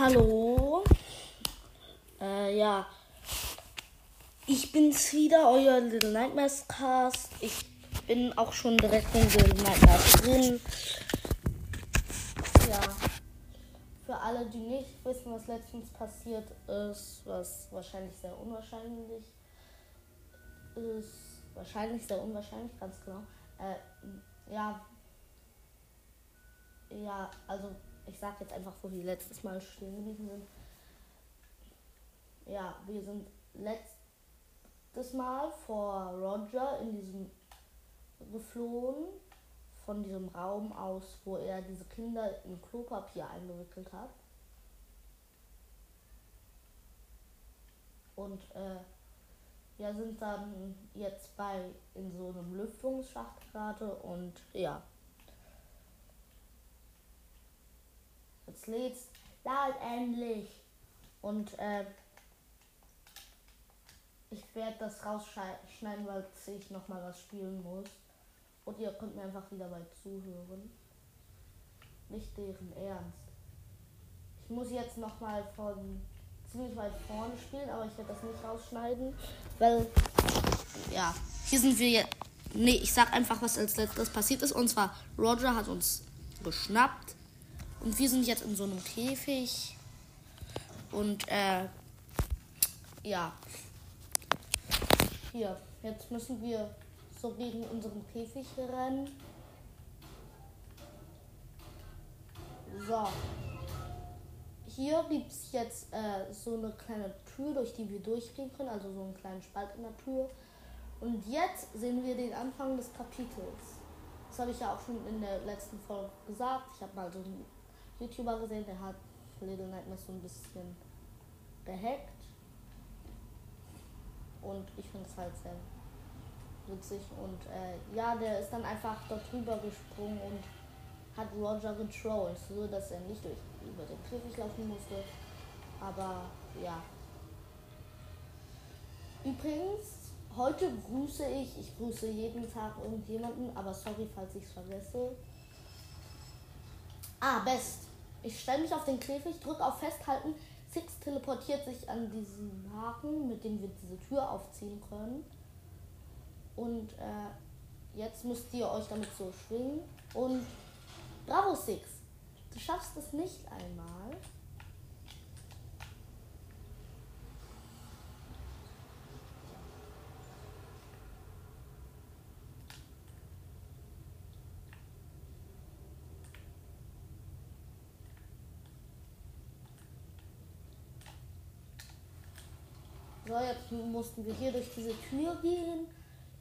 Hallo. Äh, ja. Ich bin's wieder, euer Little Nightmares Cast. Ich bin auch schon direkt in Little Nightmares drin. Ja. Für alle, die nicht wissen, was letztens passiert ist, was wahrscheinlich sehr unwahrscheinlich ist. Wahrscheinlich sehr unwahrscheinlich, ganz genau. Äh, ja. Ja, also ich sag jetzt einfach, wo wir letztes Mal stehen geblieben sind. Ja, wir sind letztes Mal vor Roger in diesem geflohen, von diesem Raum aus, wo er diese Kinder in Klopapier eingewickelt hat. Und äh, wir sind dann jetzt bei in so einem Lüftungsschacht gerade und ja. Jetzt lädt's. Lad endlich. Und äh, ich werde das rausschneiden, weil ich nochmal was spielen muss. Und ihr könnt mir einfach wieder bei zuhören. Nicht deren Ernst. Ich muss jetzt nochmal von ziemlich weit vorne spielen, aber ich werde das nicht rausschneiden, weil ja, hier sind wir jetzt. Nee, ich sag einfach, was als letztes passiert ist. Und zwar, Roger hat uns geschnappt und wir sind jetzt in so einem Käfig. Und äh, ja. Hier, jetzt müssen wir so gegen unseren Käfig rennen. So. Hier gibt es jetzt äh, so eine kleine Tür, durch die wir durchgehen können, also so einen kleinen Spalt in der Tür. Und jetzt sehen wir den Anfang des Kapitels. Das habe ich ja auch schon in der letzten Folge gesagt. Ich habe mal so einen YouTuber gesehen, der hat Little Nightmares so ein bisschen gehackt. Und ich finde es halt sehr witzig. Und äh, ja, der ist dann einfach dort drüber gesprungen und hat Roger getrollt, so dass er nicht durch über den Käfig laufen musste. Aber ja. Übrigens, heute grüße ich, ich grüße jeden Tag irgendjemanden, aber sorry, falls ich es vergesse. Ah, Best. Ich stelle mich auf den Käfig, drücke auf Festhalten. Six teleportiert sich an diesen Haken, mit dem wir diese Tür aufziehen können. Und äh, jetzt müsst ihr euch damit so schwingen. Und bravo Six, du schaffst es nicht einmal. So, jetzt mussten wir hier durch diese Tür gehen.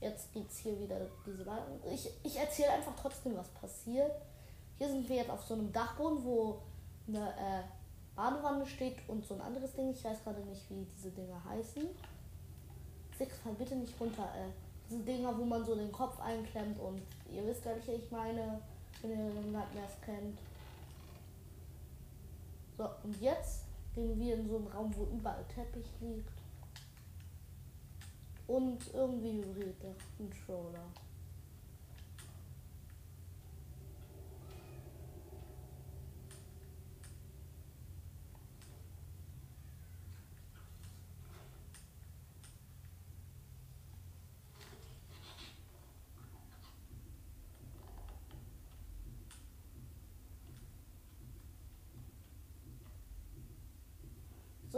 Jetzt geht es hier wieder diese Balken. Ich, ich erzähle einfach trotzdem, was passiert. Hier sind wir jetzt auf so einem Dachboden, wo eine äh, Badewanne steht und so ein anderes Ding. Ich weiß gerade nicht, wie diese Dinger heißen. Six, fall bitte nicht runter. Äh, diese Dinger, wo man so den Kopf einklemmt und ihr wisst, welche ich meine, wenn ihr den Nightmares kennt. So, und jetzt gehen wir in so einen Raum, wo überall Teppich liegt. Und irgendwie vibriert der Controller.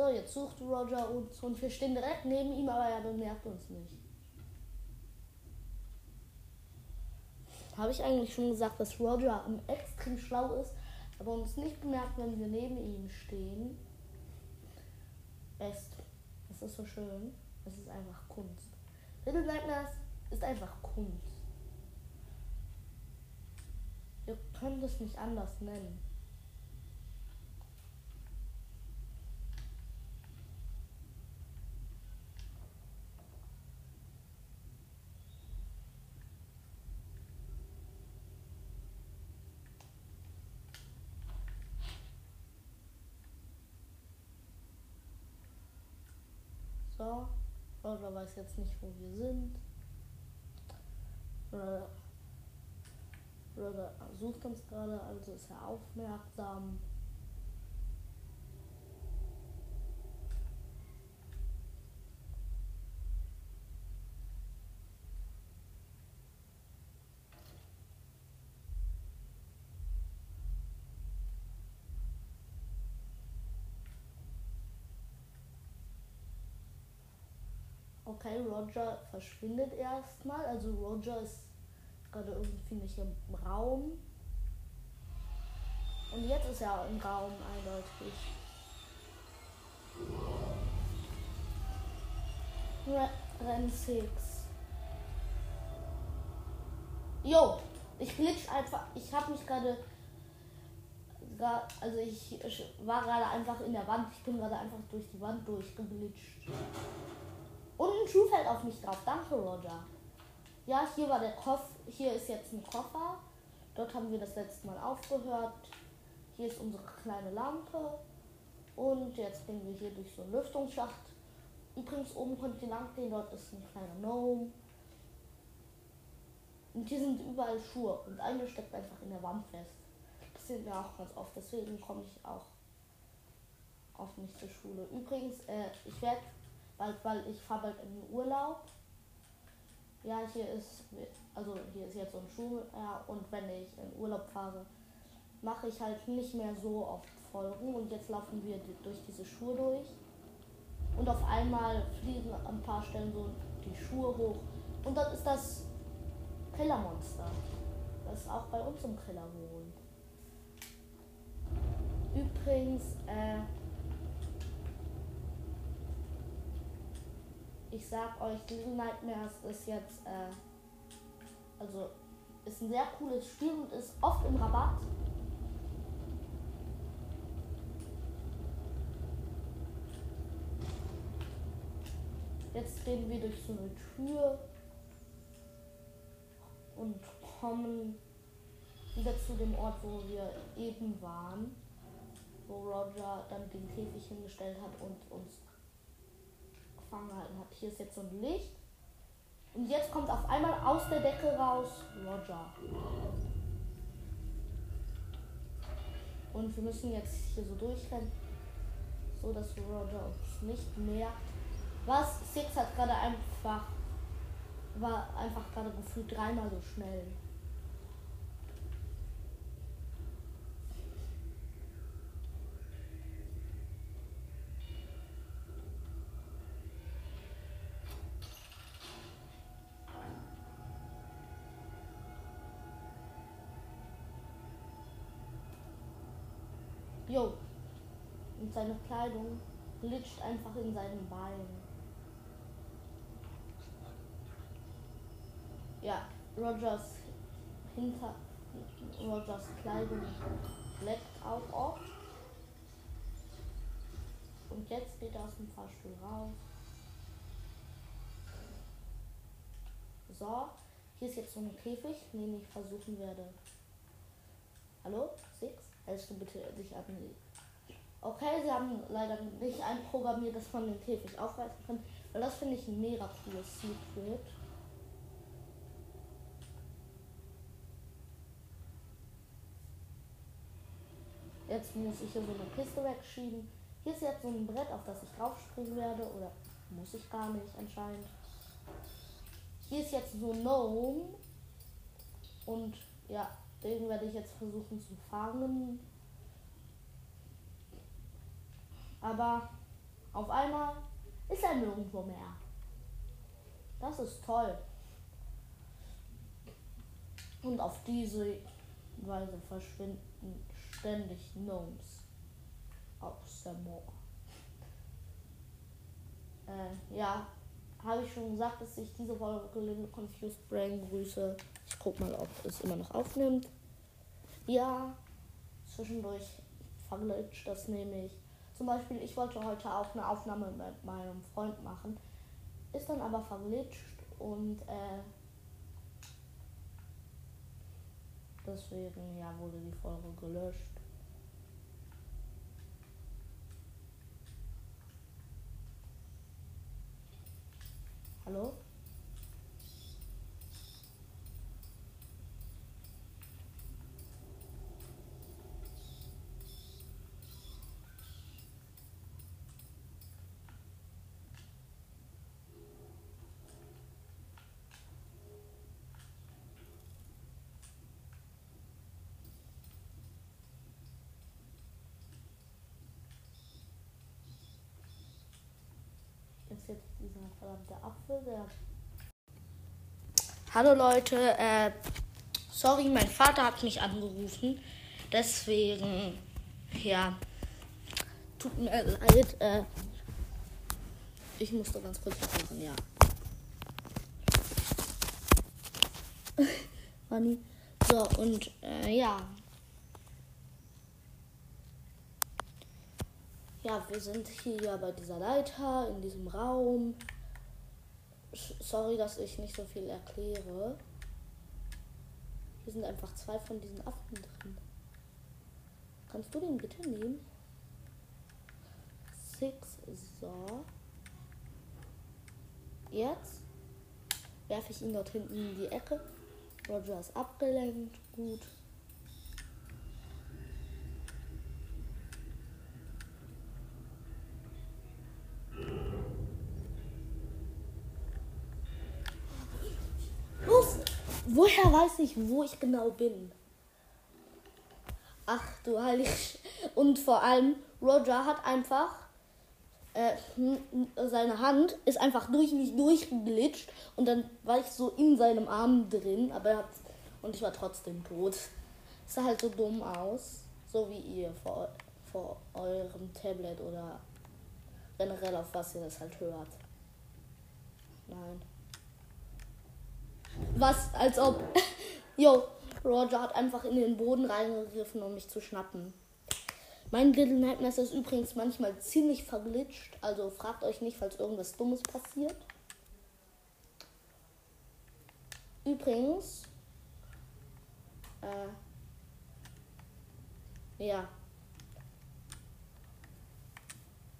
So, jetzt sucht Roger uns und wir stehen direkt neben ihm, aber er bemerkt uns nicht. Habe ich eigentlich schon gesagt, dass Roger extrem schlau ist, aber uns nicht bemerkt, wenn wir neben ihm stehen? Best. Das ist so schön. Es ist einfach Kunst. Little Nightmares ist einfach Kunst. Ihr könnt es nicht anders nennen. So. Roger weiß jetzt nicht, wo wir sind. Roger, Roger sucht uns gerade, also ist er aufmerksam. Okay, Roger verschwindet erstmal. Also Roger ist gerade irgendwie nicht im Raum. Und jetzt ist er im Raum eindeutig. Renn 6. Jo, ich glitsch einfach. Ich habe mich gerade. Also ich war gerade einfach in der Wand. Ich bin gerade einfach durch die Wand durchgeglitscht. Und ein Schuh fällt auf mich drauf. Danke, Roger. Ja, hier war der Koffer. Hier ist jetzt ein Koffer. Dort haben wir das letzte Mal aufgehört. Hier ist unsere kleine Lampe. Und jetzt gehen wir hier durch so einen Lüftungsschacht. Übrigens, oben könnt ihr lang gehen. Dort ist ein kleiner Gnome. Und hier sind überall Schuhe. Und eine steckt einfach in der Wand fest. Das sehen wir auch ganz oft. Deswegen komme ich auch oft nicht zur Schule. Übrigens, äh, ich werde bald, weil ich fahre bald in den Urlaub. Ja, hier ist, also hier ist jetzt so ein Schuljahr und wenn ich in Urlaub fahre, mache ich halt nicht mehr so oft Folgen und jetzt laufen wir durch diese Schuhe durch und auf einmal fliegen an ein paar Stellen so die Schuhe hoch und dann ist das Killermonster, das auch bei uns im Keller wohnt. Übrigens, äh, ich sag euch, Little Nightmares ist jetzt, äh, also ist ein sehr cooles Spiel und ist oft im Rabatt. Jetzt gehen wir durch so eine Tür und kommen wieder zu dem Ort, wo wir eben waren, wo Roger dann den Käfig hingestellt hat und uns gefangen gehalten hat. Hier ist jetzt so ein Licht. Und jetzt kommt auf einmal aus der Decke raus Roger. Und wir müssen jetzt hier so durchrennen, so dass Roger uns nicht merkt. Was? Six hat gerade einfach, war einfach gerade gefühlt dreimal so schnell. Seine Kleidung glitscht einfach in seinen Beinen. Ja, Rogers hinter Rogers Kleidung leckt auch oft. Und jetzt geht er aus dem Fahrstuhl raus. So, hier ist jetzt so ein Käfig, den ich versuchen werde. Hallo? Six? Hältst du bitte dich an Okay, sie haben leider nicht einprogrammiert, dass man den Käfig aufreißen kann. Weil das finde ich ein mega cooles Secret. Jetzt muss ich hier so eine Kiste wegschieben. Hier ist jetzt so ein Brett, auf das ich draufspringen werde. Oder muss ich gar nicht anscheinend. Hier ist jetzt so ein Gnome. Und ja, den werde ich jetzt versuchen zu fangen. Aber auf einmal ist er nirgendwo mehr. Das ist toll. Und auf diese Weise verschwinden ständig Gnomes aus der Moor. Äh, ja, habe ich schon gesagt, dass ich diese Folge Confused Brain grüße. Ich guck mal, ob es immer noch aufnimmt. Ja, zwischendurch verglitscht das nämlich. Zum Beispiel, ich wollte heute auch eine Aufnahme mit meinem Freund machen, ist dann aber verglitscht und äh, deswegen ja wurde die Folge gelöscht. Hallo? Jetzt dieser verdammte Apfel, der. Hallo Leute, äh, sorry, mein Vater hat mich angerufen. Deswegen, ja, tut mir leid, äh, ich musste ganz kurz was machen, ja. So, und äh, ja. Ja, wir sind hier bei dieser Leiter in diesem Raum. Sorry, dass ich nicht so viel erkläre. Hier sind einfach zwei von diesen Affen drin. Kannst du den bitte nehmen? Six, so. Jetzt werfe ich ihn dort hinten in die Ecke. Roger ist abgelenkt. Gut. Los! Woher weiß ich, wo ich genau bin? Ach du heilig. Und vor allem, Roger hat einfach äh, seine Hand ist einfach durch mich durchgeglitscht und dann war ich so in seinem Arm drin, aber er hat und ich war trotzdem tot. Sah halt so dumm aus, so wie ihr vor, vor eurem Tablet oder generell auf was ihr das halt hört. Nein. Was, als ob. Jo, Roger hat einfach in den Boden reingegriffen, um mich zu schnappen. Mein Little Nightmares ist übrigens manchmal ziemlich verglitscht. Also fragt euch nicht, falls irgendwas Dummes passiert. Übrigens. Äh, ja.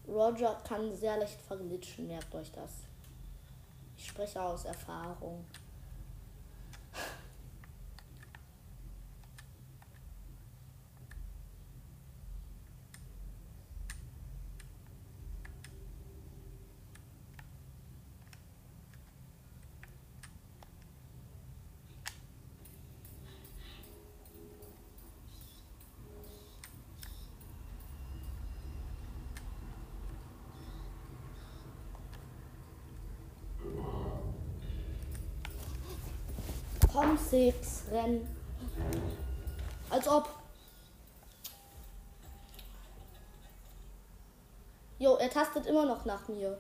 Roger kann sehr leicht verglitschen, merkt euch das. Ich spreche aus Erfahrung. Komm, Six, renn. Als ob. Jo, er tastet immer noch nach mir.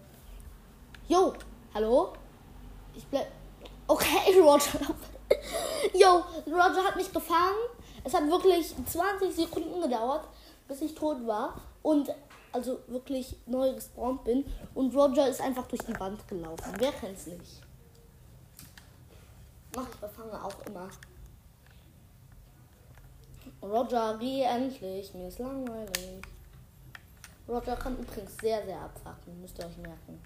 Jo, hallo? Ich bleib. Okay, Roger. Jo, Roger hat mich gefangen. Es hat wirklich 20 Sekunden gedauert, bis ich tot war. Und also wirklich neu gespawnt bin. Und Roger ist einfach durch die Wand gelaufen. Wer kennt's nicht? Mach ich befange auch immer. Roger, geh endlich. Mir ist langweilig. Roger kann übrigens sehr, sehr abfacken. Müsst ihr euch merken.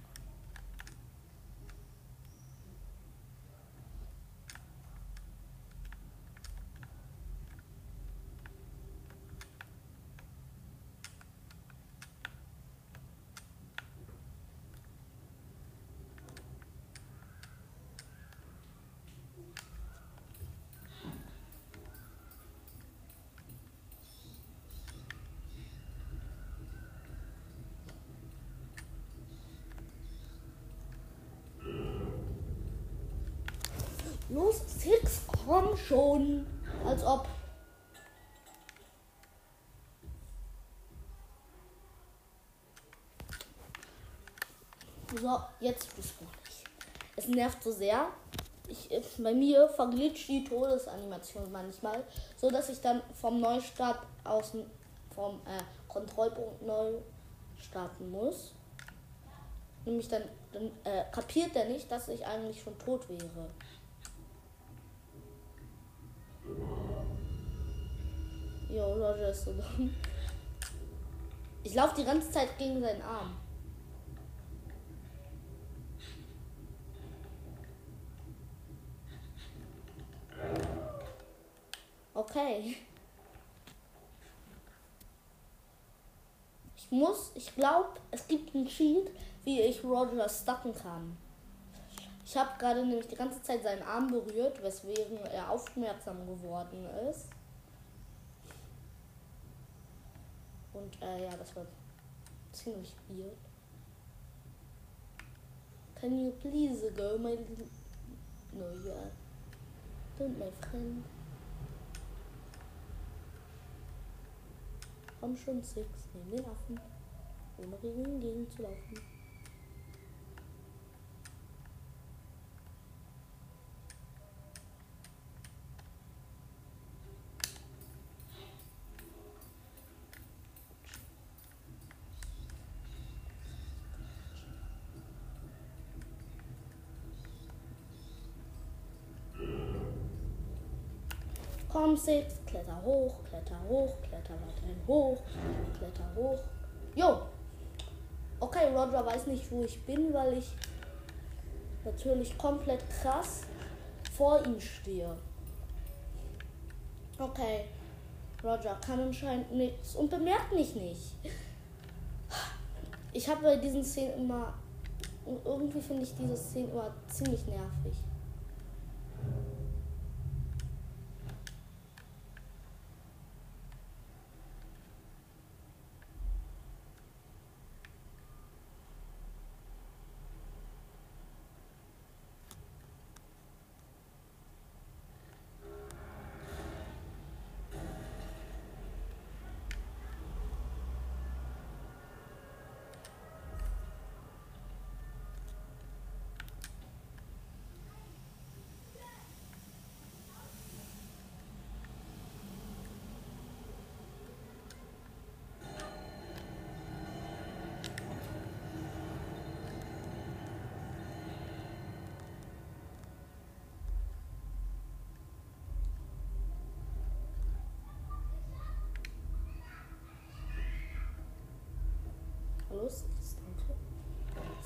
Los, Six, komm schon. Als ob. So, jetzt bist du nicht. Es nervt so sehr. Ich, bei mir verglitscht die Todesanimation manchmal, so dass ich dann vom Neustart aus vom äh, Kontrollpunkt neu starten muss. Nämlich dann, dann äh, kapiert er nicht, dass ich eigentlich schon tot wäre. Jo, Roger ist so dumm. Ich laufe die ganze Zeit gegen seinen Arm. Okay. Ich muss, ich glaube, es gibt einen Cheat, wie ich Roger stucken kann. Ich habe gerade nämlich die ganze Zeit seinen Arm berührt, weswegen er aufmerksam geworden ist. Und äh, ja, das war ziemlich weird. Can you please go, my. No, you are... Don't, my friend. Komm schon, Six. Nimm den Affen. Ohne gegen zu laufen. Komm, Six, kletter hoch, kletter hoch, kletter weiterhin hoch, kletter hoch. Jo! Okay, Roger weiß nicht, wo ich bin, weil ich natürlich komplett krass vor ihm stehe. Okay, Roger kann anscheinend nichts und bemerkt mich nicht. Ich habe bei diesen Szenen immer. Irgendwie finde ich diese Szenen immer ziemlich nervig.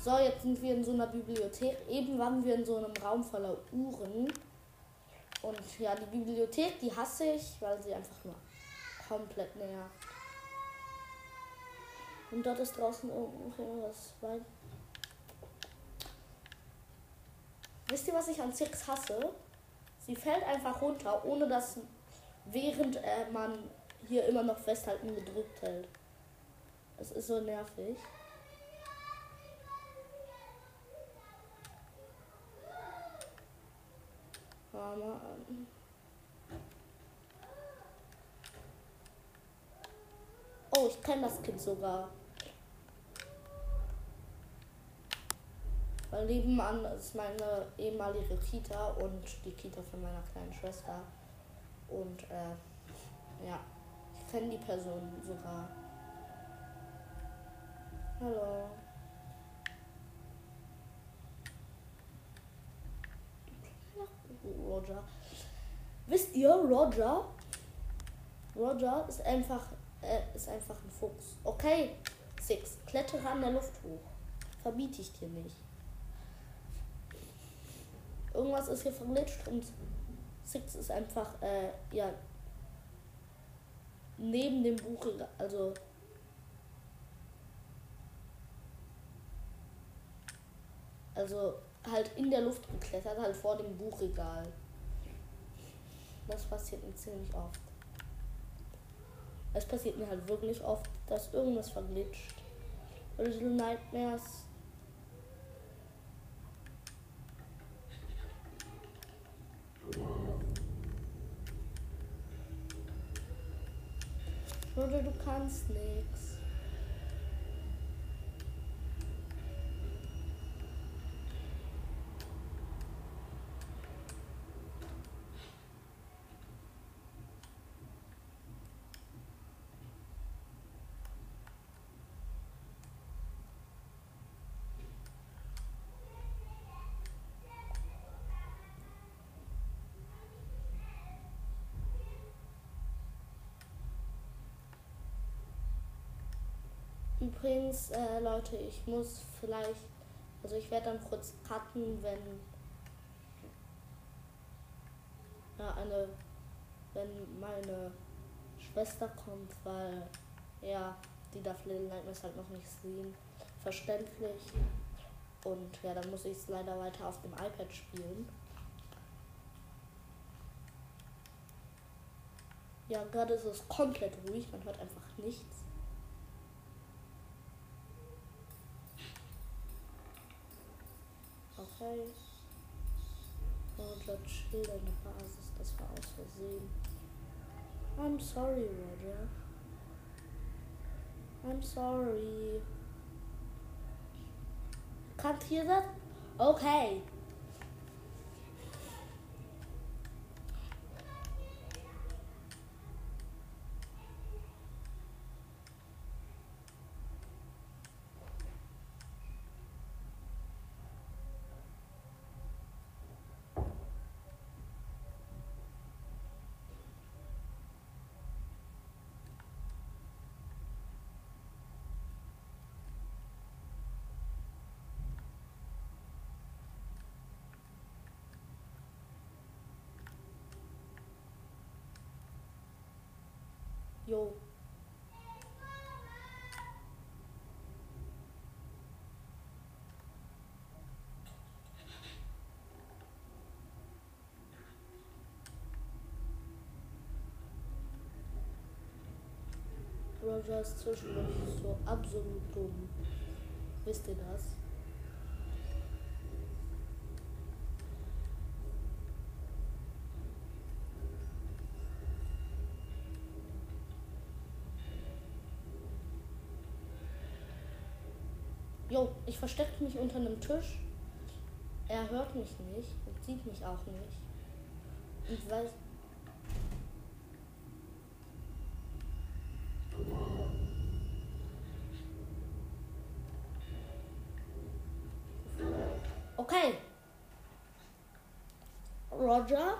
So, jetzt sind wir in so einer Bibliothek. Eben waren wir in so einem Raum voller Uhren. Und ja, die Bibliothek, die hasse ich, weil sie einfach nur komplett nervt. Und dort ist draußen irgendwas weit. Wisst ihr, was ich an Six hasse? Sie fällt einfach runter, ohne dass während äh, man hier immer noch festhalten gedrückt hält. Es ist so nervig. Oh, ich kenne das Kind sogar. Weil nebenan ist meine ehemalige Kita und die Kita von meiner kleinen Schwester. Und äh, ja, ich kenne die Person sogar. Hallo. Roger. Wisst ihr, Roger? Roger ist einfach, äh, ist einfach ein Fuchs. Okay, Six, klettere an der Luft hoch. Verbiete ich dir nicht. Irgendwas ist hier verglitscht und Six ist einfach, äh, ja, neben dem Buch, also Also halt in der Luft geklettert, halt vor dem Buchregal. Das passiert mir ziemlich oft. Es passiert mir halt wirklich oft, dass irgendwas verglitscht. Little Nightmares. Oder du kannst nichts. Übrigens, äh, Leute, ich muss vielleicht, also ich werde dann kurz cutten, wenn ja, eine, wenn meine Schwester kommt, weil ja, die darf Little Nightmares halt noch nicht sehen. Verständlich. Und ja, dann muss ich es leider weiter auf dem iPad spielen. Ja, gerade ist es komplett ruhig, man hört einfach nichts. Roger, oh, chill deine Basis. Das war aus Versehen. I'm sorry, Roger. I'm sorry. Can't hear that? Okay. Jo. Roger ist zwischendurch so absolut dumm. Wisst ihr das? Jo, ich verstecke mich unter einem Tisch. Er hört mich nicht und sieht mich auch nicht. Und weiß. Okay. Roger,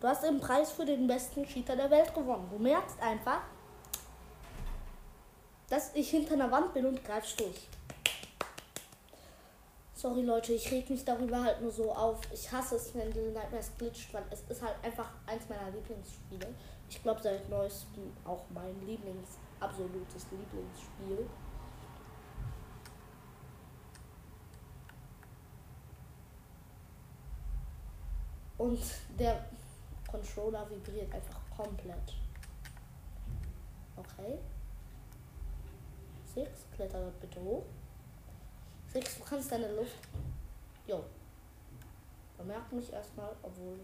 du hast den Preis für den besten Cheater der Welt gewonnen. Du merkst einfach, dass ich hinter einer Wand bin und greifst durch. Sorry Leute, ich reg mich darüber halt nur so auf. Ich hasse es, wenn Little Nightmares glitscht, weil es ist halt einfach eins meiner Lieblingsspiele. Ich glaube seit neuestem auch mein Lieblings, absolutes Lieblingsspiel. Und der Controller vibriert einfach komplett. Okay. Six, kletter bitte hoch. Six, du kannst deine Luft. Jo. Bemerkt mich erstmal, obwohl,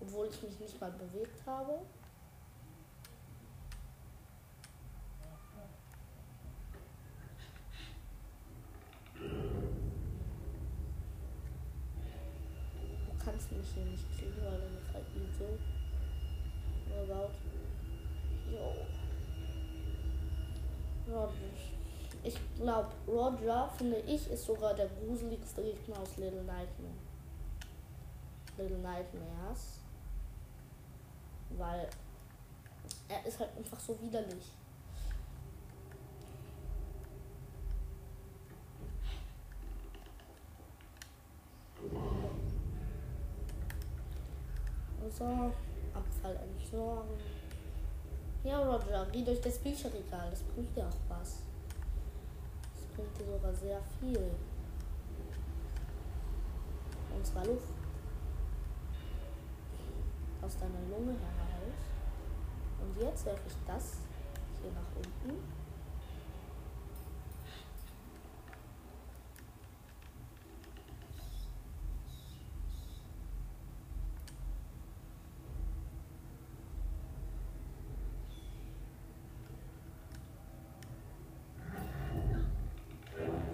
obwohl ich mich nicht mal bewegt habe. Du kannst mich hier nicht kriegen, weil deine KI so laut. Jo. Roger. Ich glaube, Roger, finde ich, ist sogar der gruseligste Gegner aus Little Nightmare. Little Nightmares. Weil er ist halt einfach so widerlich. So, Abfall entsorgen. Ja, Roger, geh durch das Bücherregal. Das bringt dir auch was. Das bringt dir sogar sehr viel. Und zwar Luft. Aus deiner Lunge heraus. Und jetzt werfe ich das hier nach unten.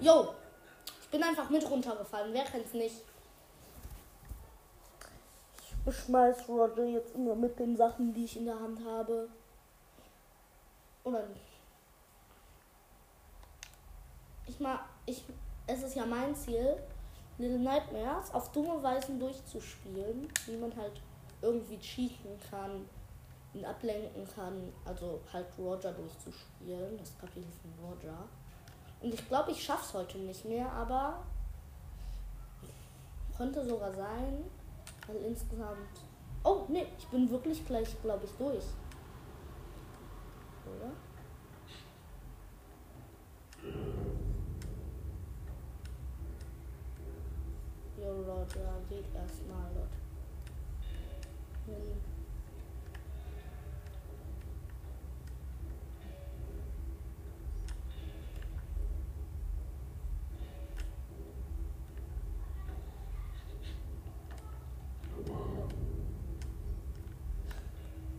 Jo, ich bin einfach mit runtergefallen. Wer kennt's nicht? Ich beschmeiß Roger jetzt immer mit den Sachen, die ich in der Hand habe. Oder nicht? Ich mal, ich, es ist ja mein Ziel, Little Nightmares auf dumme Weisen durchzuspielen, wie man halt irgendwie cheaten kann, ihn ablenken kann, also halt Roger durchzuspielen, das Kapitel von Roger. Und ich glaube, ich schaff's heute nicht mehr, aber könnte sogar sein, weil insgesamt. Oh, nee, ich bin wirklich gleich, glaube ich, durch. Oder? Jo, Roger, geht erstmal dort hin.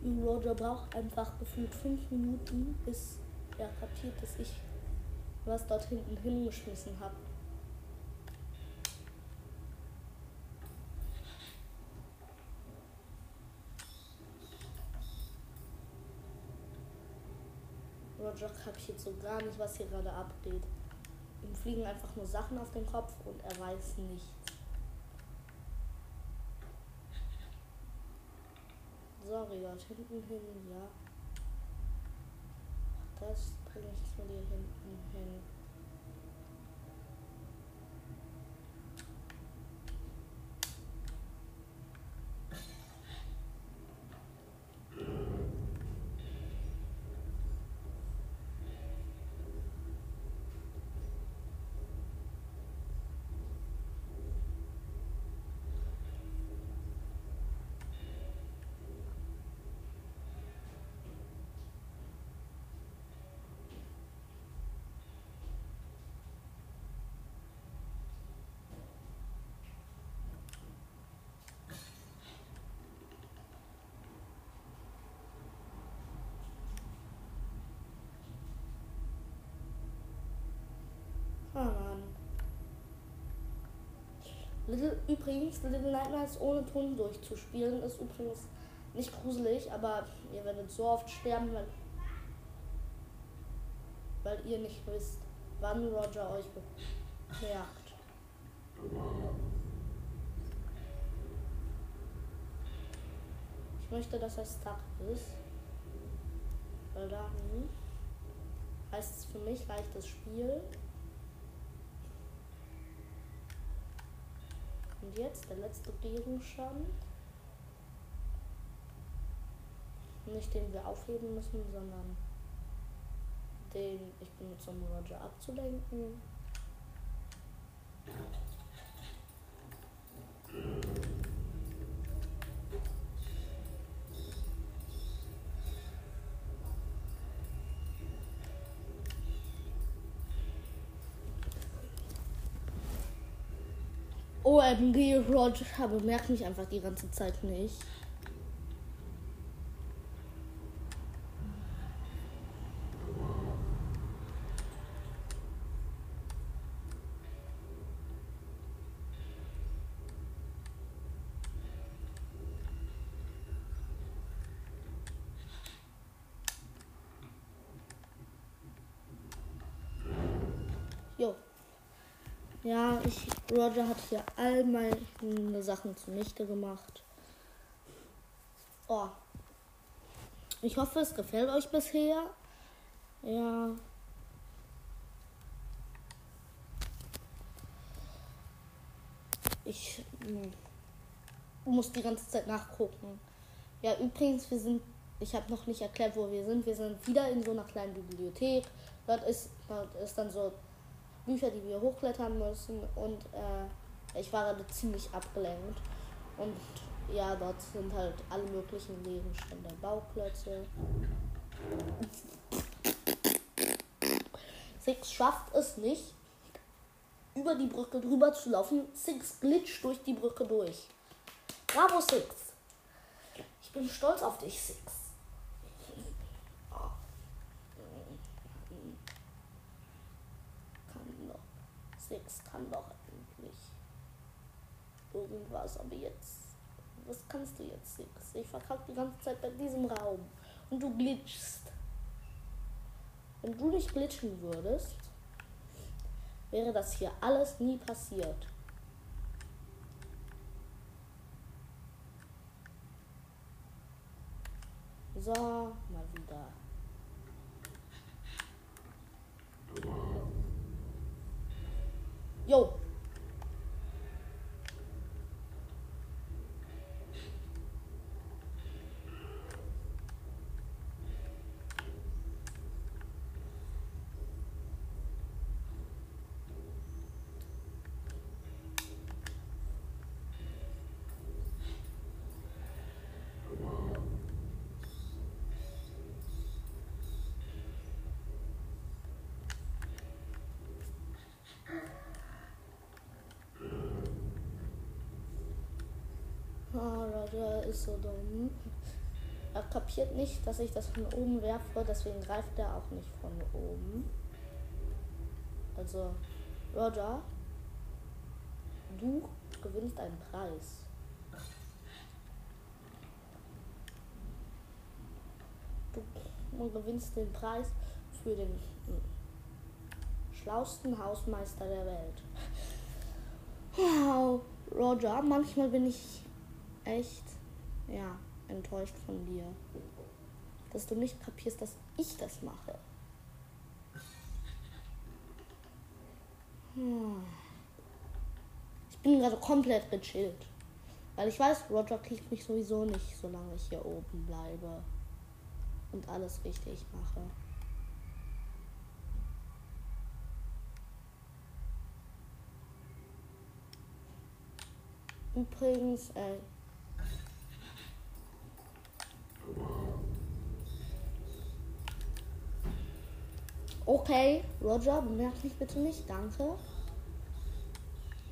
Roger braucht einfach gefühlt fünf Minuten, bis er kapiert, dass ich was dort hinten hingeschmissen habe. Roger kapiert so gar nicht, was hier gerade abgeht. Ihm fliegen einfach nur Sachen auf den Kopf und er weiß nichts. Sorry, dort hinten hin, ja. Das bringe ich zu dir hinten hin. Oh Mann. Little, übrigens, Little Nightmares ohne Ton durchzuspielen ist übrigens nicht gruselig, aber ihr werdet so oft sterben, weil, weil ihr nicht wisst, wann Roger euch bemerkt. Ich möchte, dass er stuck ist. Weil dann heißt es für mich reicht das Spiel. Und jetzt der letzte Gegenstand. Nicht den wir aufheben müssen, sondern den ich benutze, um Roger abzulenken. OMG, Roger bemerkt mich einfach die ganze Zeit nicht. Jo. Ja, ich, Roger hat hier all meine Sachen zunichte gemacht. Oh. Ich hoffe, es gefällt euch bisher. Ja. Ich hm, muss die ganze Zeit nachgucken. Ja, übrigens, wir sind, ich habe noch nicht erklärt, wo wir sind. Wir sind wieder in so einer kleinen Bibliothek. Dort ist, dort ist dann so Bücher, die wir hochklettern müssen und äh, ich war gerade ziemlich abgelenkt. Und ja, dort sind halt alle möglichen Gegenstände, Bauklötze. Six schafft es nicht, über die Brücke drüber zu laufen. Six glitscht durch die Brücke durch. Bravo, Six. Ich bin stolz auf dich, Six. Six kann doch endlich irgendwas, aber jetzt, was kannst du jetzt, Six? Ich verkacke die ganze Zeit bei diesem Raum und du glitschst. Wenn du nicht glitschen würdest, wäre das hier alles nie passiert. So, mal wieder. Jo. Roger ist so dumm. er kapiert nicht, dass ich das von oben werfe, deswegen greift er auch nicht von oben. Also, Roger, du gewinnst einen Preis. Du gewinnst den Preis für den schlausten Hausmeister der Welt. Wow, Roger, manchmal bin ich echt, ja, enttäuscht von dir. Dass du nicht kapierst, dass ich das mache. Hm. Ich bin gerade komplett gechillt. Weil ich weiß, Roger kriegt mich sowieso nicht, solange ich hier oben bleibe. Und alles richtig mache. Übrigens, äh, Okay, Roger, bemerk mich bitte nicht, danke.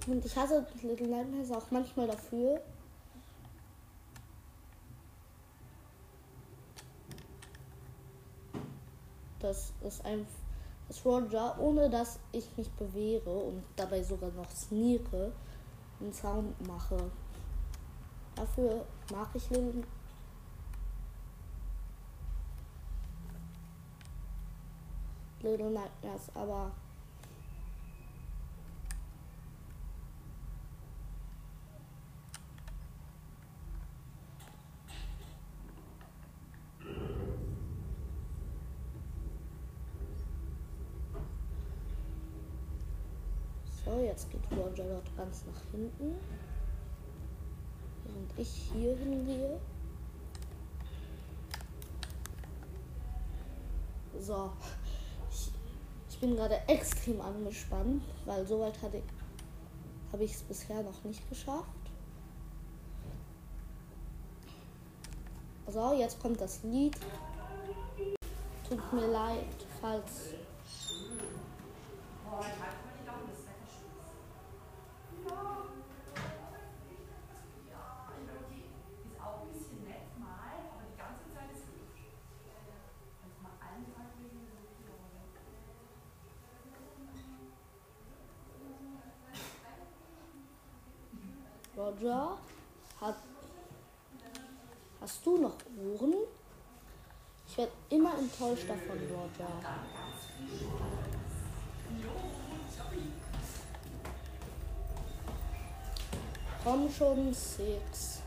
Und ich hasse Little Nightmares auch manchmal dafür. Dass es ein dass Roger, ohne dass ich mich bewähre und dabei sogar noch sneake, einen Sound mache. Dafür mag ich Little Little Nightmares, aber So, jetzt geht Roger dort ganz nach hinten. Während ich hier hingehe. So. Bin gerade extrem angespannt, weil soweit hatte habe ich es bisher noch nicht geschafft. So, jetzt kommt das Lied. Tut mir leid, falls Roger, hat, hast du noch Ohren? Ich werde immer enttäuscht davon, Roger. Komm schon, Six.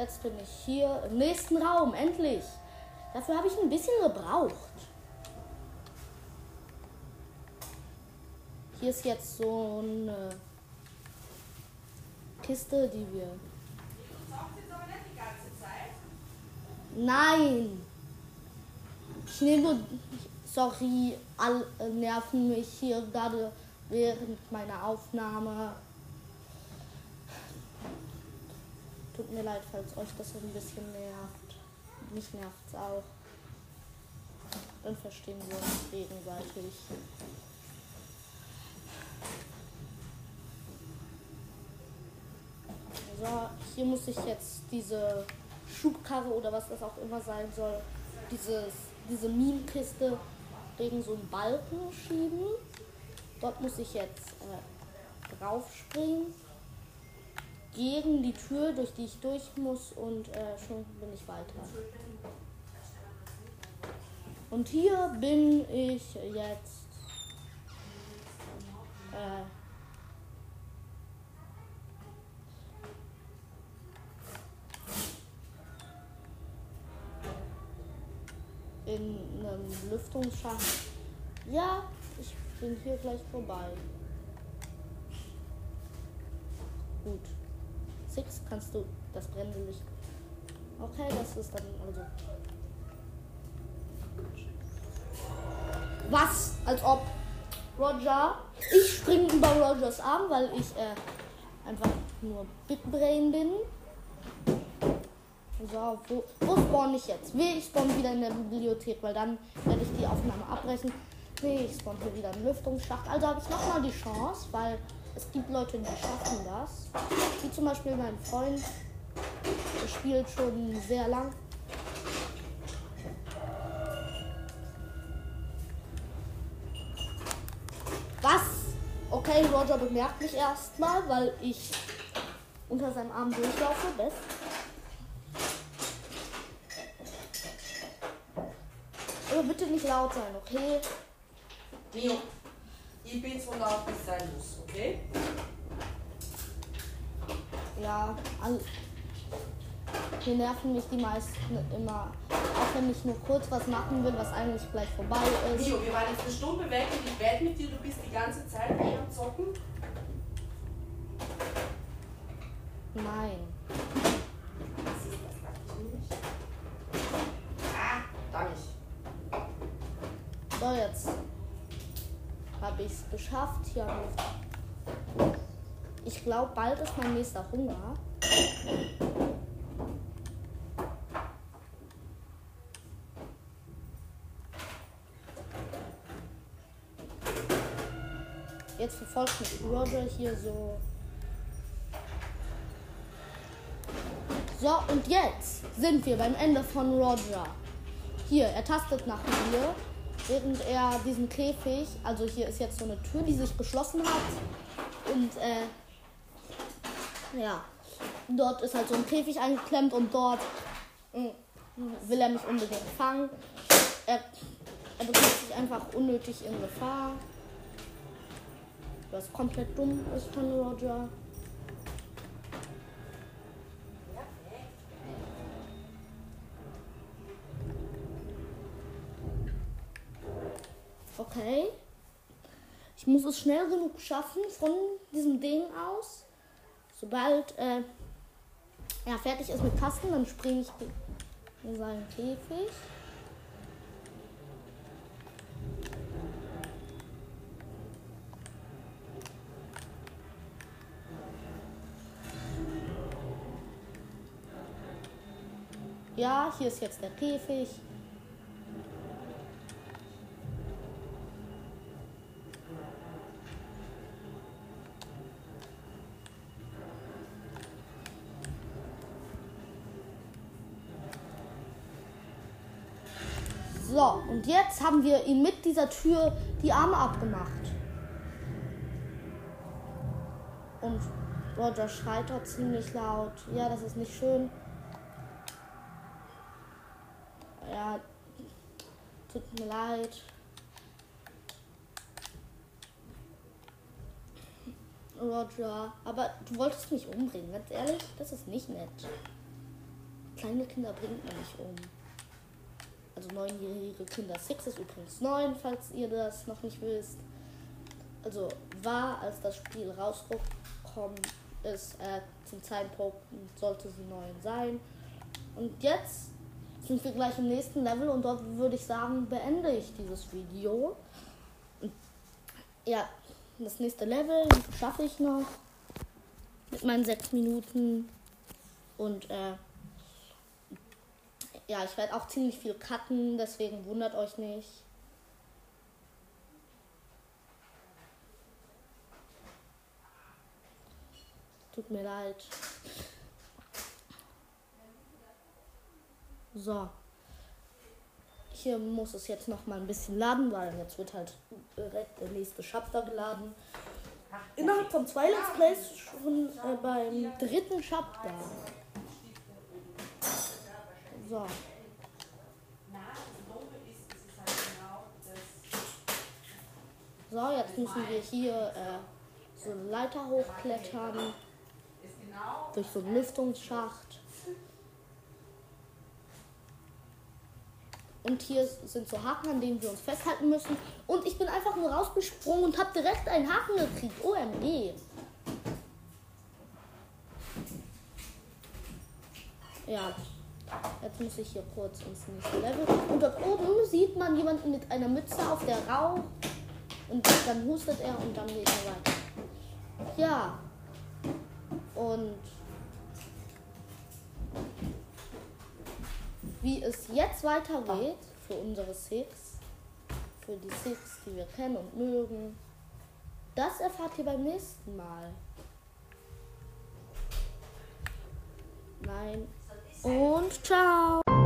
Jetzt bin ich hier im nächsten Raum, endlich. Dafür habe ich ein bisschen gebraucht. Hier ist jetzt so eine Kiste, die wir Nein. Ich nehme. Sorry, alle nerven mich hier gerade während meiner Aufnahme. Tut mir leid, falls euch das ein bisschen nervt. Mich nervt es auch. Dann verstehen wir uns gegenseitig. So, hier muss ich jetzt diese Schubkarre oder was das auch immer sein soll, dieses, diese Meme-Kiste gegen so einen Balken schieben. Dort muss ich jetzt äh, draufspringen, gegen die Tür, durch die ich durch muss und äh, schon bin ich weiter. Und hier bin ich jetzt. Äh, in einem Lüftungsschacht. Ja, ich bin hier gleich vorbei. Gut. Six, kannst du das brennende Licht. Okay, das ist dann also. Was? Als ob Roger. Ich springe über Rogers Arm, weil ich äh, einfach nur Big Brain bin. So, wo, wo spawn ich jetzt? Will ich spawn wieder in der Bibliothek, weil dann werde ich die Aufnahme abbrechen. Nee, ich spawn hier wieder im Lüftungsschacht. Also habe ich nochmal die Chance, weil es gibt Leute, die schaffen das. Wie zum Beispiel mein Freund. Der spielt schon sehr lang. Was? Okay, Roger bemerkt mich erstmal, weil ich unter seinem Arm durchlaufe. Best. Aber bitte nicht laut sein, okay? Mio, ich bin so laut, wie es sein muss, okay? Ja, all, hier nerven mich die meisten immer. Auch wenn ich nur kurz was machen will, was eigentlich gleich vorbei ist. Mio, wir waren jetzt eine Stunde weg und ich wette mit dir, du bist die ganze Zeit hier am Zocken. Nein. Was ist das? Sag ich nicht. Ah, da nicht. So, jetzt habe ich. Ich glaube, bald ist mein nächster Hunger. Jetzt verfolgt mich Roger hier so. So, und jetzt sind wir beim Ende von Roger. Hier, er tastet nach mir, während er diesen Käfig, also hier ist jetzt so eine Tür, die sich geschlossen hat. Und äh, ja, dort ist halt so ein Käfig eingeklemmt und dort mh, will er mich unbedingt fangen. Er, er begibt sich einfach unnötig in Gefahr. Was komplett dumm ist von Roger. Okay. Ich muss es schnell genug schaffen von diesem Ding aus. Sobald äh, er fertig ist mit Kasten, dann springe ich in seinen Käfig. Ja, hier ist jetzt der Käfig. So, und jetzt haben wir ihm mit dieser Tür die Arme abgemacht. Und Roger schreit dort ziemlich laut. Ja, das ist nicht schön. Ja, tut mir leid. Roger, aber du wolltest mich umbringen, ganz ehrlich, das ist nicht nett. Kleine Kinder bringt man nicht um. Also neunjährige Kinder. Six ist übrigens neun, falls ihr das noch nicht wisst. Also war, als das Spiel rausgekommen ist, äh, zum Zeitpunkt sollte sie neun sein. Und jetzt sind wir gleich im nächsten Level und dort würde ich sagen, beende ich dieses Video. Ja, das nächste Level schaffe ich noch mit meinen sechs Minuten. Und äh, ja, ich werde auch ziemlich viel cutten, deswegen wundert euch nicht. Tut mir leid. So. Hier muss es jetzt noch mal ein bisschen laden, weil jetzt wird halt direkt der nächste Chapter geladen. Innerhalb von zwei Let's Plays schon äh, beim dritten Chapter. So. So, jetzt müssen wir hier äh, so eine Leiter hochklettern. Durch so einen Lüftungsschacht. Und hier sind so Haken, an denen wir uns festhalten müssen. Und ich bin einfach nur rausgesprungen und habe direkt einen Haken gekriegt. OMG. Ja, jetzt muss ich hier kurz ins nächste Level. Und dort oben sieht man jemanden mit einer Mütze auf der Rauch. Und dann hustet er und dann geht er weiter. Ja. Und Wie es jetzt weitergeht für unsere Six, für die Six, die wir kennen und mögen, das erfahrt ihr beim nächsten Mal. Nein. Und ciao.